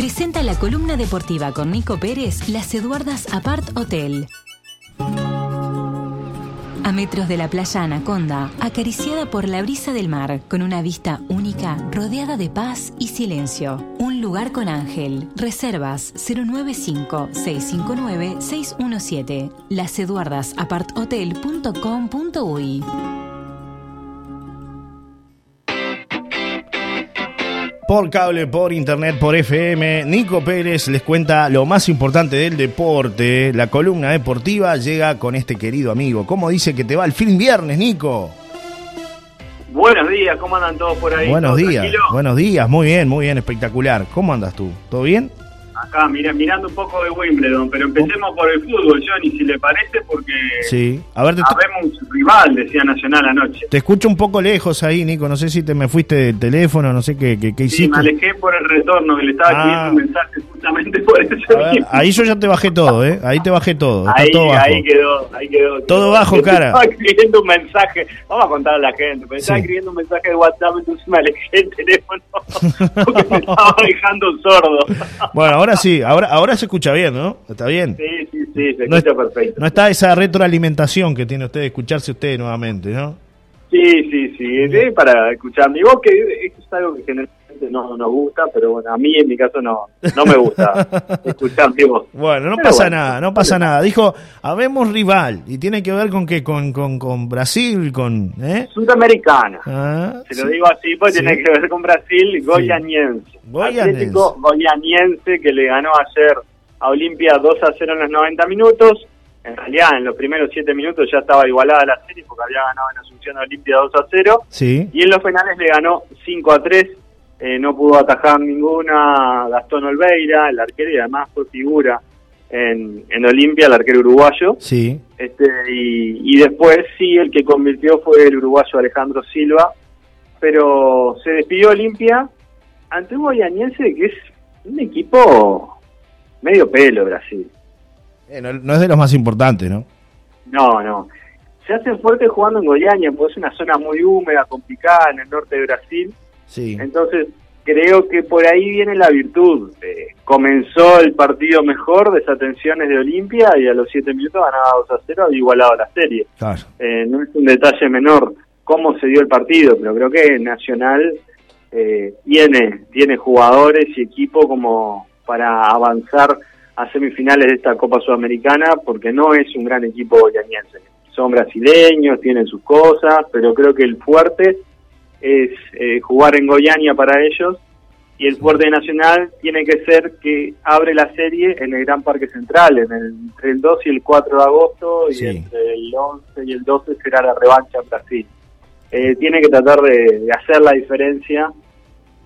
presenta la columna deportiva con Nico Pérez, Las Eduardas Apart Hotel. A metros de la playa Anaconda, acariciada por la brisa del mar, con una vista única, rodeada de paz y silencio. Un lugar con ángel. Reservas 095-659-617. Laseduardasaparthotel.com.uy por cable, por internet, por FM. Nico Pérez les cuenta lo más importante del deporte. La columna deportiva llega con este querido amigo. ¿Cómo dice que te va el fin viernes, Nico? Buenos días, ¿cómo andan todos por ahí? Buenos días, buenos días, muy bien, muy bien, espectacular. ¿Cómo andas tú? ¿Todo bien? Acá mirando un poco de Wimbledon, pero empecemos por el fútbol, Johnny, si le parece, porque sí. a ver, sabemos rival, decía Nacional anoche. Te escucho un poco lejos ahí, Nico, no sé si te me fuiste del teléfono, no sé qué, qué, qué hiciste. Sí, me alejé por el retorno, que le estaba ah. un mensaje justamente por eso. ahí yo ya te bajé todo, ¿eh? Ahí te bajé todo, está ahí, todo bajo. Ahí quedó, ahí quedó. Todo bajo, cara. Estaba escribiendo un mensaje, vamos a contar a la gente, pero estaba escribiendo un mensaje de WhatsApp, entonces me alejé el teléfono, porque me estaba dejando sordo. bueno, ahora sí, ahora, ahora se escucha bien, ¿no? ¿Está bien? Sí, sí, sí, se escucha perfecto. No está esa retroalimentación que tiene usted de escucharse usted nuevamente, ¿no? Sí, sí, sí, sí para escuchar mi voz, que es algo que generalmente no nos gusta, pero bueno, a mí en mi caso no, no me gusta escuchar mi voz. Bueno, no pasa nada, no pasa nada. Dijo, habemos rival, y tiene que ver con qué, con, con, con Brasil, con... ¿eh? Sudamericana. Ah, Se lo digo así, pues tiene que ver con Brasil, goyaniense. Atlético goyaniense que le ganó ayer a Olimpia 2 a 0 en los 90 minutos. En realidad, en los primeros 7 minutos ya estaba igualada la serie porque había ganado en Asunción Olimpia 2 a 0. Sí. Y en los penales le ganó 5 a 3. Eh, no pudo atajar ninguna Gastón Olveira, el arquero, y además fue figura en, en Olimpia, el arquero uruguayo. Sí. Este, y, y después sí, el que convirtió fue el uruguayo Alejandro Silva. Pero se despidió Olimpia ante un Goianiense que es un equipo medio pelo Brasil. Eh, no, es de los más importantes, ¿no? No, no. Se hace fuerte jugando en Goiânia, porque es una zona muy húmeda, complicada en el norte de Brasil. Sí. Entonces, creo que por ahí viene la virtud. Eh, comenzó el partido mejor, desatenciones de Olimpia, y a los siete minutos ganaba 2 a 0, igualado la serie. Claro. Eh, no es un detalle menor cómo se dio el partido, pero creo que Nacional eh, tiene, tiene jugadores y equipo como para avanzar a semifinales de esta Copa Sudamericana, porque no es un gran equipo goianiense. Son brasileños, tienen sus cosas, pero creo que el fuerte es eh, jugar en Goiania para ellos y el fuerte nacional tiene que ser que abre la serie en el Gran Parque Central, en el, entre el 2 y el 4 de agosto, y entre el 11 y el 12 será la revancha en Brasil. Eh, tiene que tratar de, hacer la diferencia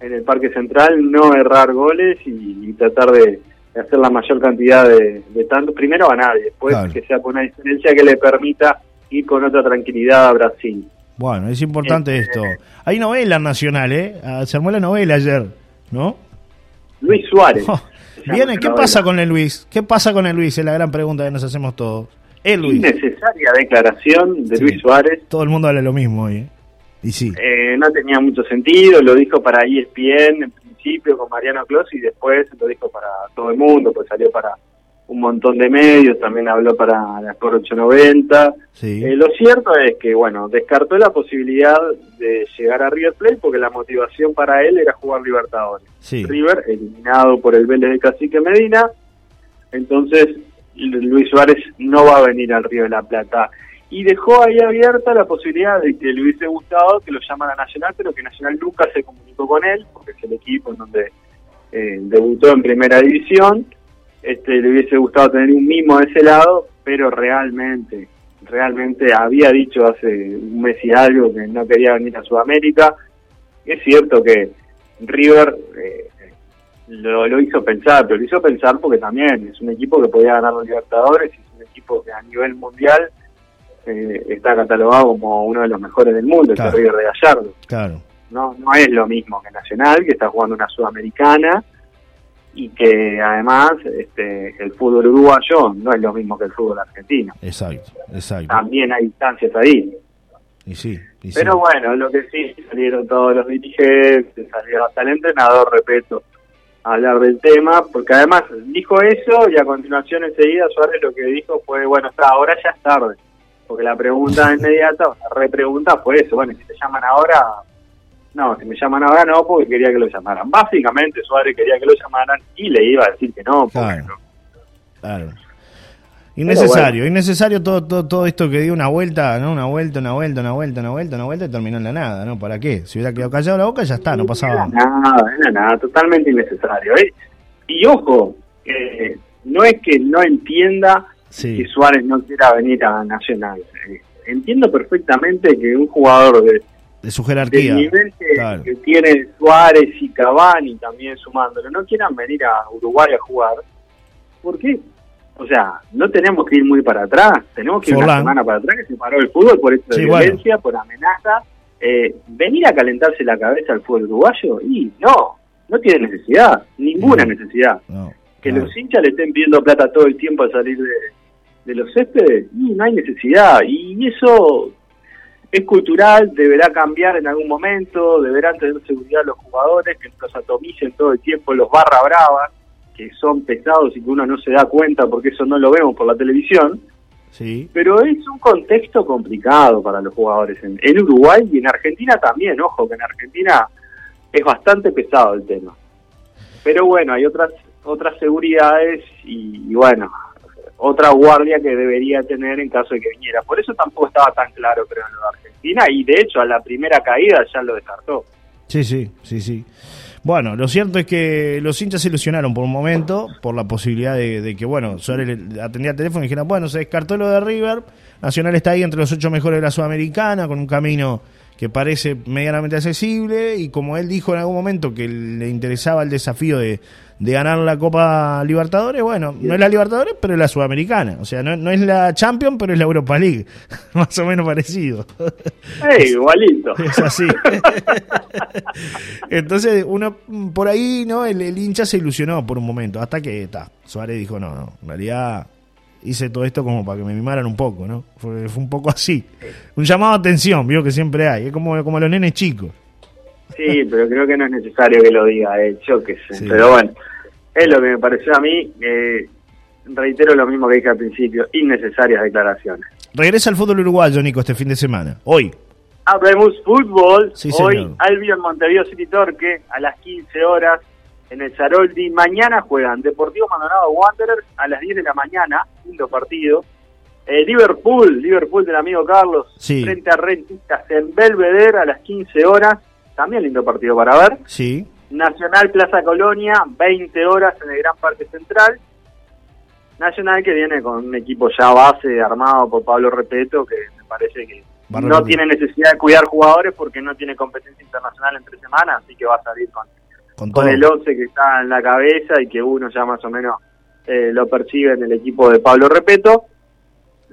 en el Parque Central, no errar goles y, tratar de, hacer la mayor cantidad de, de tantos, primero a nadie, después que sea con una diferencia que le permita ir con otra tranquilidad a Brasil. Bueno, es importante este, esto. Hay novela nacional, ¿eh? Ah, se armó la novela ayer, ¿no? Luis Suárez. viene, ¿qué pasa con el Luis? ¿Qué pasa con el Luis? Es la gran pregunta que nos hacemos todos. El Luis. Innecesaria declaración de Luis Suárez. Todo el mundo habla lo mismo hoy, ¿eh? Y sí. Eh, no tenía mucho sentido, lo dijo para ESPN principio con Mariano Clos y después lo dijo para todo el mundo, pues salió para un montón de medios, también habló para la Sport 890. Sí. Eh, lo cierto es que, bueno, descartó la posibilidad de llegar a River Plate porque la motivación para él era jugar Libertadores. River, eliminado por el Vélez de Cacique Medina, entonces Luis Suárez no va a venir al Río de la Plata y dejó ahí abierta la posibilidad de que le hubiese gustado que lo llaman a Nacional, pero que Nacional nunca se comunicó con él, porque es el equipo en donde eh, debutó en primera división. Este, le hubiese gustado tener un mimo de ese lado, pero realmente, realmente había dicho hace un mes y algo que no quería venir a Sudamérica. Es cierto que River eh, lo, lo, hizo pensar, pero lo hizo pensar porque también es un equipo que podía ganar los Libertadores, es un equipo que a nivel mundial eh, está catalogado como uno de los mejores del mundo, el River de Gallardo. Claro. No, no es lo mismo que Nacional, que está jugando una sudamericana y que además este, el fútbol uruguayo no es lo mismo que el fútbol argentino. Exacto, exacto. También hay distancias ahí. Y sí, Pero bueno, lo que sí, salieron todos los dirigentes, salió hasta el entrenador, repito, hablar del tema, porque además dijo eso y a continuación enseguida Suárez lo que dijo fue, bueno, está, ahora ya es tarde, porque la pregunta inmediata, la repregunta fue eso, bueno, si te llaman ahora, no, si me llaman ahora no, porque quería que lo llamaran. Básicamente Suárez quería que lo llamaran y le iba a decir que no. Claro. claro. Innecesario, innecesario todo, todo, todo esto que dio una vuelta, ¿no? Una vuelta, una vuelta, una vuelta, una vuelta, una vuelta y terminó en la nada, ¿no? ¿Para qué? Si hubiera quedado callado la boca ya está, no pasaba nada. Nada, era nada, totalmente innecesario. ¿eh? Y ojo, eh, no es que no entienda que Suárez no quiera venir a Nacional. Eh, entiendo perfectamente que un jugador de, de su jerarquía, nivel que, tiene Suárez y Cavani también sumándolo, no quieran venir a Uruguay a jugar. ¿Por qué? O sea, no tenemos que ir muy para atrás, tenemos que ir una semana para atrás que se paró el fútbol por esta violencia, por amenaza. Eh, venir a calentarse la cabeza al fútbol uruguayo y no, no tiene necesidad, ninguna necesidad. que los hinchas le estén pidiendo plata todo el tiempo a salir de, de los céspedes, y no hay necesidad. Y eso es cultural, deberá cambiar en algún momento, deberán tener seguridad los jugadores, que los atomicen todo el tiempo, los barra bravas que son pesados y que uno no se da cuenta porque eso no lo vemos por la televisión. Sí. Pero es un contexto complicado para los jugadores en, Uruguay y en Argentina también. Ojo, que en Argentina es bastante pesado el tema. Pero bueno, hay otras otras seguridades y, bueno, otra guardia que debería tener en caso de que viniera. Por eso tampoco estaba tan claro, creo, en lo de Argentina y de hecho a la primera caída ya lo descartó. Sí, sí, sí, sí. Bueno, lo cierto es que los hinchas se ilusionaron por un momento por la posibilidad de, que, bueno, Suárez atendía el teléfono y dijeron, bueno, se descartó lo de River, Nacional está ahí entre los ocho mejores de la Sudamericana, con un camino que parece medianamente accesible y como él dijo en algún momento que le interesaba el desafío de, de ganar la Copa Libertadores, bueno, no es la Libertadores, pero es la Sudamericana. O sea, no, es la Champions, pero es la Europa League. Más o menos parecido. igualito. Es así. Entonces, uno por ahí, ¿no? El, hincha se ilusionó por un momento, hasta que está. Suárez dijo, no, no, en realidad hice todo esto como para que me mimaran un poco, ¿no? Fue, fue un poco así. Un llamado a atención, vio que siempre hay, es como, como los nenes chicos. Sí, pero creo que no es necesario que lo diga él, yo qué sé. Pero bueno, es lo que me pareció a mí. Eh, reitero lo mismo que dije al principio, innecesarias declaraciones. Regresa al fútbol uruguayo, Nico, este fin de semana, hoy. Hablemos fútbol. hoy Albion Montevideo City Torque a las 15 horas en el Zaroldi. Mañana juegan Deportivo Maldonado Wanderers a las 10 de la mañana, lindo partido. Eh, Liverpool, Liverpool del amigo Carlos, frente a Rentistas en Belvedere a las 15 horas. También lindo partido para ver. Sí. Nacional Plaza Colonia, 20 horas en el Gran Parque Central. Nacional que viene con un equipo ya base armado por Pablo Repeto, que me parece que no tiene necesidad de cuidar jugadores porque no tiene competencia internacional entre semanas, así que va a salir con, con, el 11 que está en la cabeza y que uno ya más o menos eh, lo percibe en el equipo de Pablo Repeto,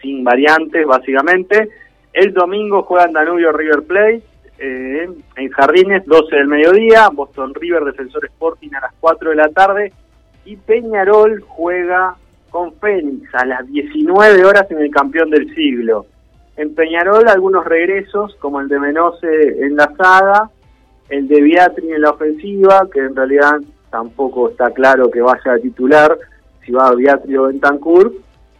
sin variantes básicamente. El domingo juegan Danubio River Plate, eh, en Jardines, 12 del mediodía, Boston River Defensor Sporting a las 4 de la tarde y Peñarol juega con Fénix a las 19 horas en el campeón del siglo. En Peñarol algunos regresos, como el de Menose en la saga, el de Beatri en la ofensiva, que en realidad tampoco está claro que vaya a titular, si va a Beatri o Bentancur,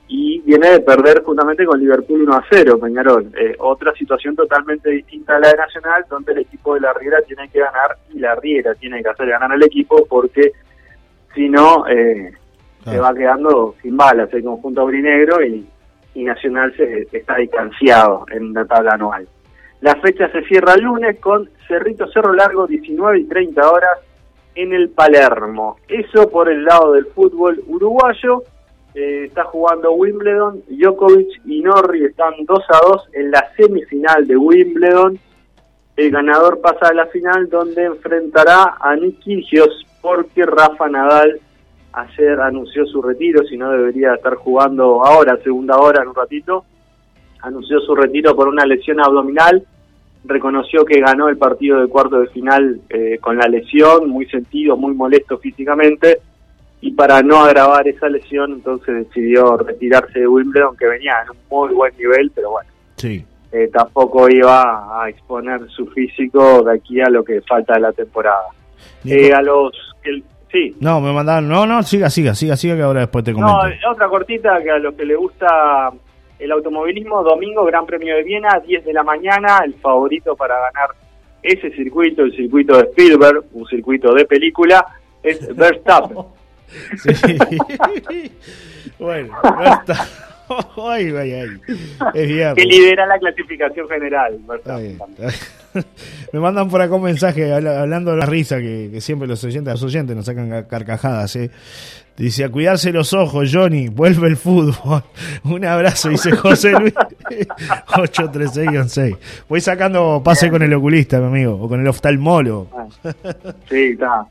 y viene de perder justamente con Liverpool 1 a 0, Peñarol. Eh, otra situación totalmente distinta a la de Nacional, donde el equipo de la Riera tiene que ganar y la Riera tiene que hacer ganar al equipo porque si no eh, se va quedando sin balas el conjunto brinegro y, y Nacional se está distanciado en la tabla anual. La fecha se cierra el lunes con Cerrito Cerro Largo 19 y 30 horas en el Palermo. Eso por el lado del fútbol uruguayo. Eh, está jugando Wimbledon, Djokovic y Norri están 2 a 2 en la semifinal de Wimbledon. El ganador pasa a la final donde enfrentará a Nick Kyrgios porque Rafa Nadal ayer anunció su retiro, si no debería estar jugando ahora, segunda hora en un ratito. Anunció su retiro por una lesión abdominal, reconoció que ganó el partido de cuarto de final eh, con la lesión, muy sentido, muy molesto físicamente y para no agravar esa lesión entonces decidió retirarse de Wimbledon que venía en un muy buen nivel pero bueno sí. Eh, tampoco iba a exponer su físico de aquí a lo que falta de la temporada eh, a los Sí. No, me mandaron. No, no, siga, siga, siga, siga, que ahora después te comento. No, otra cortita que a los que le gusta el automovilismo, domingo, Gran Premio de Viena, 10 de la mañana, el favorito para ganar ese circuito, el circuito de Spielberg, un circuito de película, es Verstappen. sí. bueno, Verstappen. ay, ay, ay. que lidera la clasificación general. Me mandan por acá un mensaje hablando de la risa que, siempre los oyentes, los oyentes nos sacan carcajadas. ¿eh? Dice, a cuidarse los ojos, Johnny, vuelve el fútbol. Un abrazo, dice José Luis. 836-6. Voy sacando pase con el oculista, mi amigo, o con el oftalmólogo. Sí, está.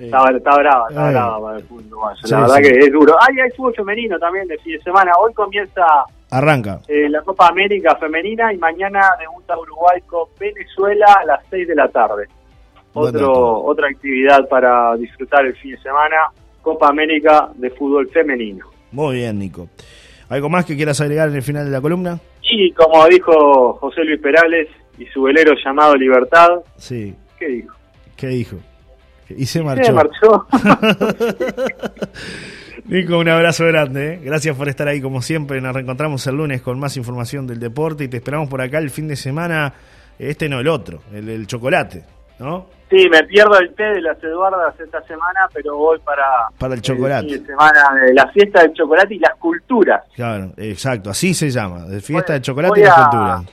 Está, está brava, está brava para el fútbol la verdad que es duro. Ay, hay fútbol femenino también de fin de semana. Hoy comienza. Arranca. Eh, la Copa América femenina y mañana debuta Uruguay con Venezuela a las 6 de la tarde. Otro, otra actividad para disfrutar el fin de semana. Copa América de fútbol femenino. Muy bien, Nico. ¿Algo más que quieras agregar en el final de la columna? Sí, como dijo José Luis Perales y su velero llamado Libertad. Sí. ¿Qué dijo? ¿Qué dijo? Y se marchó. Nico, un abrazo grande. ¿eh? Gracias por estar ahí como siempre. Nos reencontramos el lunes con más información del deporte y te esperamos por acá el fin de semana. Este no, el otro, el, chocolate, ¿no? Sí, me pierdo el té de las Eduardas esta semana, pero voy para, para el chocolate. fin de semana de la fiesta del chocolate y las culturas. Claro, exacto, así se llama, de fiesta del chocolate y las culturas.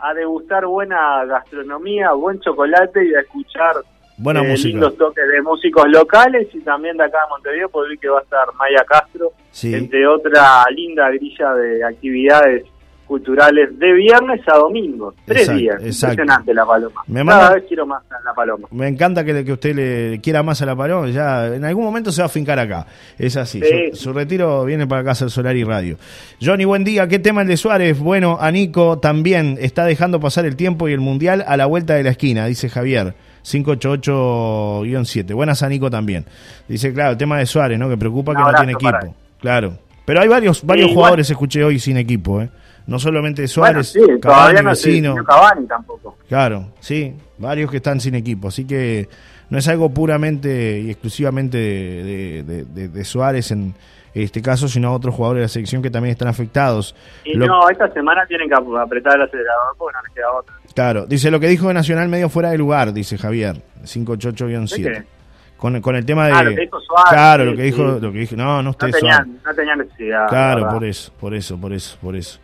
A degustar buena gastronomía, buen chocolate y a escuchar Buena eh, música. Lindos toques de músicos locales y también de acá de Montevideo, podría que va a estar Maya Castro, entre otra linda grilla de actividades culturales de viernes a domingo. Tres días. Impresionante la paloma. Me Cada vez quiero más a la paloma. Me encanta que, que, usted le quiera más a la paloma. Ya en algún momento se va a fincar acá. Es así. Su, retiro viene para acá a Solar y Radio. Johnny, buen día. ¿Qué tema el de Suárez? Bueno, a Nico también está dejando pasar el tiempo y el mundial a la vuelta de la esquina, dice Javier. 588-7. Buenas a Nico también. Dice, claro, el tema de Suárez, ¿no? Que preocupa que no tiene equipo. Claro. Pero hay varios varios jugadores, escuché hoy, sin equipo, ¿eh? No solamente Suárez, bueno, sí, vecino. Cavani tampoco. Claro, sí, varios que están sin equipo. Así que no es algo puramente y exclusivamente de Suárez en, este caso, sino otros jugadores de la selección que también están afectados. Y no, esta semana tienen que apretar el acelerador porque no les queda otra. Claro, dice lo que dijo de Nacional medio fuera de lugar, dice Javier, 588-7. Con, con el tema de... Ah, lo que dijo Suárez, claro, lo que dijo, lo que dijo, no, no usted no tenía, no tenía necesidad. Claro, por eso, por eso, por eso, por eso.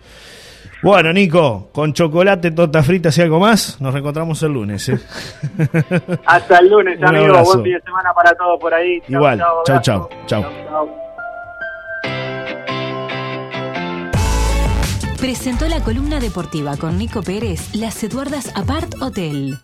Bueno, Nico, con chocolate, torta frita y algo más, nos reencontramos el lunes. ¿eh? Hasta el lunes, amigo. Buen fin de semana para todos por ahí. Igual, chao, chao. chao. Presentó la columna deportiva con Nico Pérez, Las Eduardas Apart Hotel.